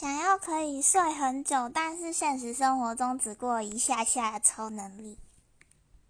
想要可以睡很久，但是现实生活中只过一下下的超能力。